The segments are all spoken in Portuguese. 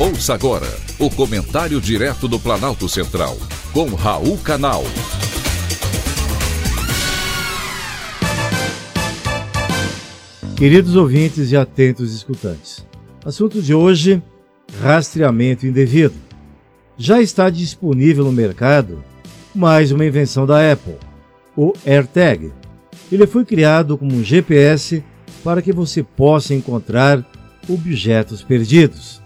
Ouça agora o comentário direto do Planalto Central, com Raul Canal. Queridos ouvintes e atentos escutantes, assunto de hoje: rastreamento indevido. Já está disponível no mercado mais uma invenção da Apple, o AirTag. Ele foi criado como um GPS para que você possa encontrar objetos perdidos.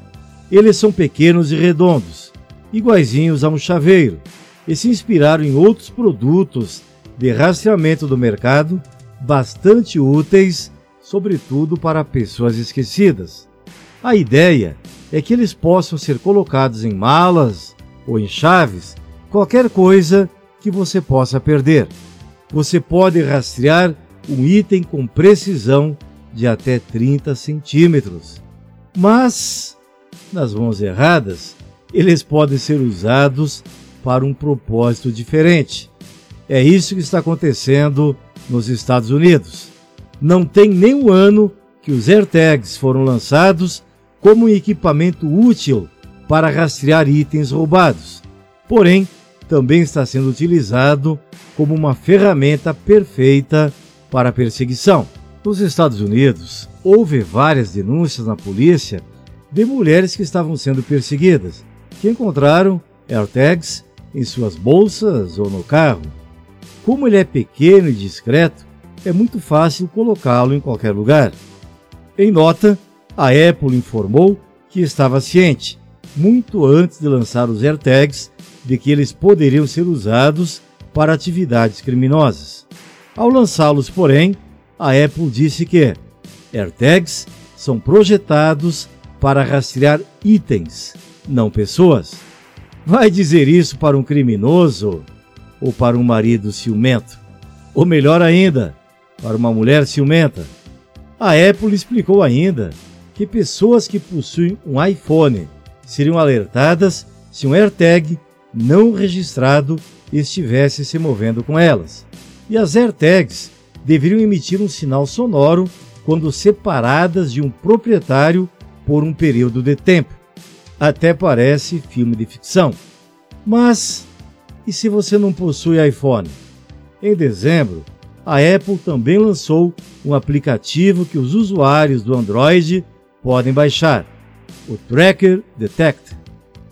Eles são pequenos e redondos, iguaizinhos a um chaveiro, e se inspiraram em outros produtos de rastreamento do mercado bastante úteis, sobretudo para pessoas esquecidas. A ideia é que eles possam ser colocados em malas ou em chaves, qualquer coisa que você possa perder. Você pode rastrear um item com precisão de até 30 centímetros. Mas nas mãos erradas, eles podem ser usados para um propósito diferente. É isso que está acontecendo nos Estados Unidos. Não tem nem um ano que os AirTags foram lançados como um equipamento útil para rastrear itens roubados. Porém, também está sendo utilizado como uma ferramenta perfeita para perseguição. Nos Estados Unidos, houve várias denúncias na polícia de mulheres que estavam sendo perseguidas, que encontraram AirTags em suas bolsas ou no carro. Como ele é pequeno e discreto, é muito fácil colocá-lo em qualquer lugar. Em nota, a Apple informou que estava ciente, muito antes de lançar os AirTags, de que eles poderiam ser usados para atividades criminosas. Ao lançá-los, porém, a Apple disse que AirTags são projetados para rastrear itens, não pessoas. Vai dizer isso para um criminoso ou para um marido ciumento? Ou melhor ainda, para uma mulher ciumenta? A Apple explicou ainda que pessoas que possuem um iPhone seriam alertadas se um AirTag não registrado estivesse se movendo com elas. E as AirTags deveriam emitir um sinal sonoro quando separadas de um proprietário por um período de tempo. Até parece filme de ficção. Mas e se você não possui iPhone? Em dezembro, a Apple também lançou um aplicativo que os usuários do Android podem baixar, o Tracker Detect.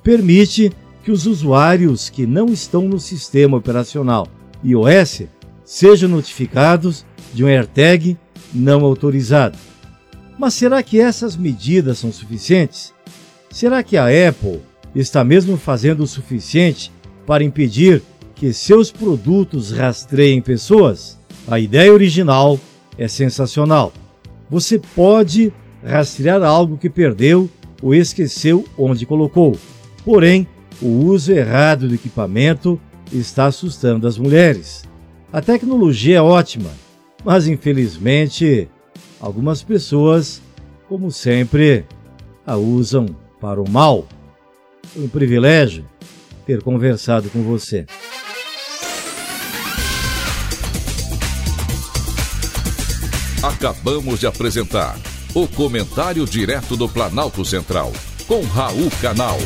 Permite que os usuários que não estão no sistema operacional iOS sejam notificados de um AirTag não autorizado. Mas será que essas medidas são suficientes? Será que a Apple está mesmo fazendo o suficiente para impedir que seus produtos rastreiem pessoas? A ideia original é sensacional. Você pode rastrear algo que perdeu ou esqueceu onde colocou. Porém, o uso errado do equipamento está assustando as mulheres. A tecnologia é ótima, mas infelizmente algumas pessoas, como sempre, a usam para o mal. Foi um privilégio ter conversado com você. Acabamos de apresentar o Comentário Direto do Planalto Central, com Raul Canal.